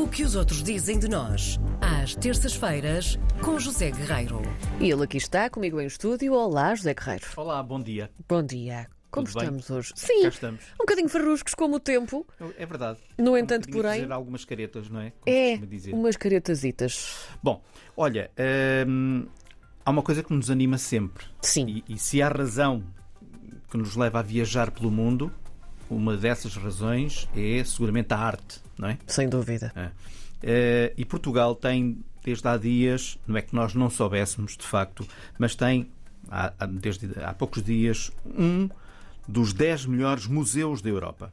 O que os outros dizem de nós, às terças-feiras, com José Guerreiro. E ele aqui está comigo em estúdio. Olá, José Guerreiro. Olá, bom dia. Bom dia. Como Tudo bem? estamos hoje? Sim, Cá estamos. um bocadinho farruscos como o tempo. É verdade. No Um entanto, bocadinho porém- fazer algumas caretas, não é? Como É, dizer. umas caretasitas. Bom, olha, hum, há uma coisa que nos anima sempre. Sim. E, e se há razão que nos leva a viajar pelo mundo, uma dessas razões é seguramente a arte, não é? Sem dúvida. É. Eh, e Portugal tem, desde há dias, não é que nós não soubéssemos de facto, mas tem, há, desde há poucos dias, um dos 10 melhores museus da Europa.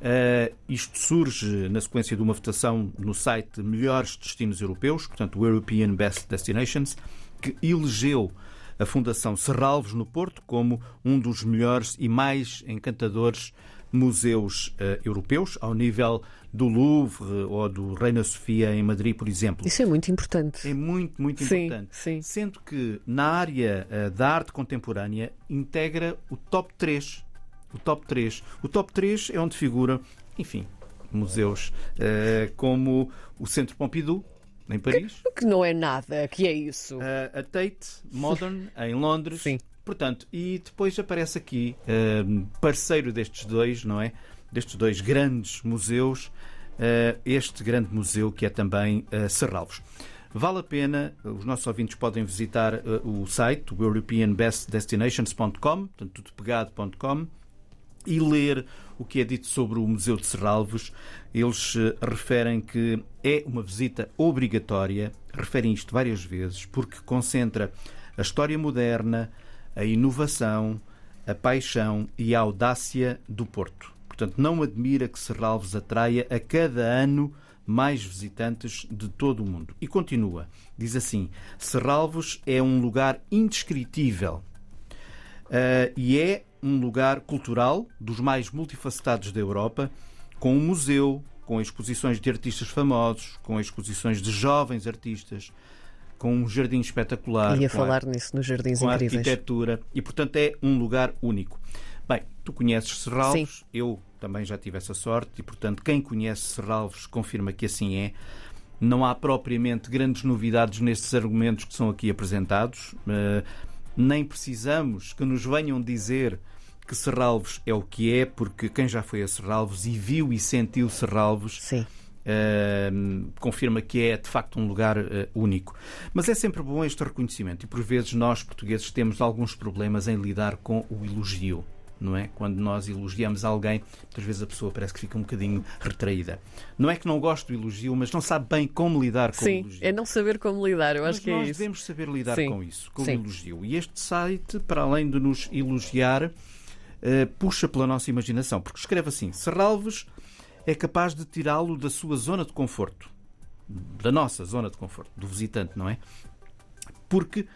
Eh, isto surge na sequência de uma votação no site Melhores Destinos Europeus, portanto, o European Best Destinations, que elegeu a Fundação Serralves no Porto como um dos melhores e mais encantadores museus eh, europeus, ao nível do Louvre ou do Reina Sofia em Madrid, por exemplo. Isso é muito importante. É muito, muito Sim, importante. sim. Sendo que na área eh, da arte contemporânea integra o top 3. O top 3. O top 3 é onde figuram, enfim, museus eh, como o Centro Pompidou, em Paris, O que não é nada, que é isso? eh, a Tate Modern, em Londres. Sim. Portanto, e depois aparece aqui, eh, parceiro destes dois, não é? Destes dois grandes museus, eh, este grande museu que é também eh, Serralvos. Vale a pena, os nossos ouvintes podem visitar eh, o site, o europeanbestdestinations.com, portanto, tudo pegado.com, e ler o que é dito sobre o Museu de Serralvos. Eles eh, referem que é uma visita obrigatória, referem isto várias vezes, porque concentra a história moderna, a inovação, a paixão e a audácia do Porto. Portanto, não admira que Serralves atraia a cada ano mais visitantes de todo o mundo. E continua, diz assim: Serralvos é um lugar indescritível Uh, e é um lugar cultural dos mais multifacetados da Europa, com um museu, com exposições de artistas famosos, com exposições de jovens artistas, com um jardim espetacular. Ia com falar nisso nos Jardins com a Incríveis. arquitetura e, portanto, é um lugar único. Bem, tu conheces Serralves, eu também já tive essa sorte e, portanto, quem conhece Serralves confirma que assim é. Não há propriamente grandes novidades nestes argumentos que são aqui apresentados. Eh, nem precisamos que nos venham dizer que Serralves é o que é, porque quem já foi a Serralves e viu e sentiu Serralves Sim. Uh, confirma que é de facto um lugar uh, único. Mas é sempre bom este reconhecimento e por vezes nós portugueses temos alguns problemas em lidar com o elogio. Não é? Quando nós elogiamos alguém, muitas vezes a pessoa parece que fica um bocadinho retraída. Não é que não goste do elogio, mas não sabe bem como lidar com o Sim, elogio. é não saber como lidar, eu Mas acho que nós é isso. devemos saber lidar Sim. com isso, com Sim. o elogio. E este site, para além de nos elogiar, eh, puxa pela nossa imaginação, porque escreve assim: Serralves é capaz de tirá-lo da sua zona de conforto, da nossa zona de conforto, do visitante, não é? Porque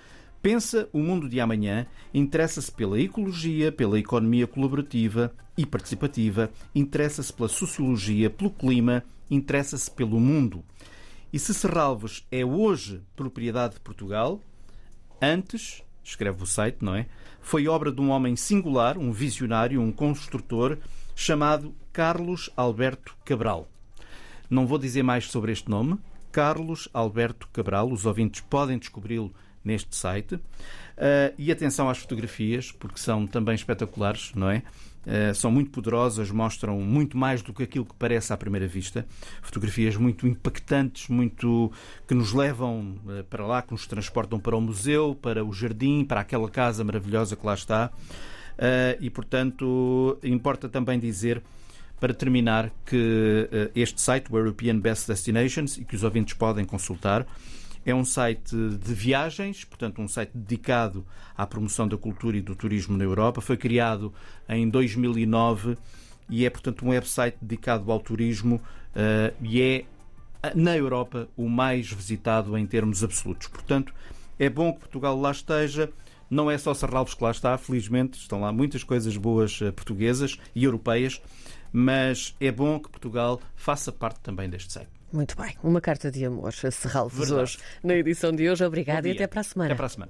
pensa o mundo de amanhã, interessa-se pela ecologia, pela economia colaborativa e participativa, interessa-se pela sociologia, pelo clima, interessa-se pelo mundo. E se Serralves é hoje propriedade de Portugal, antes, escreve o site, não é? Foi obra de um homem singular, um visionário, um construtor, chamado Carlos Alberto Cabral. Não vou dizer mais sobre este nome. Carlos Alberto Cabral, os ouvintes podem descobri-lo neste site. Ah, e atenção às fotografias, porque são também espetaculares, não é? Ah, são muito poderosas, mostram muito mais do que aquilo que parece à primeira vista. Fotografias muito impactantes, muito que nos levam ah, para lá, que nos transportam para o museu, para o jardim, para aquela casa maravilhosa que lá está. Ah, e, portanto, importa também dizer para terminar que eh, este site, o European Best Destinations, e que os ouvintes podem consultar, é um site de viagens, portanto, um site dedicado à promoção da cultura e do turismo na Europa. Foi criado em 2009 e é, portanto, um website dedicado ao turismo eh, e é, na Europa, o mais visitado em termos absolutos. Portanto, é bom que Portugal lá esteja. Não é só Serralves que lá está, felizmente, estão lá muitas coisas boas eh, portuguesas e europeias, mas é bom que Portugal faça parte também deste site. Muito bem, uma carta de amor a Serralves hoje, na edição de hoje. Obrigada e até para a semana. Até para a semana.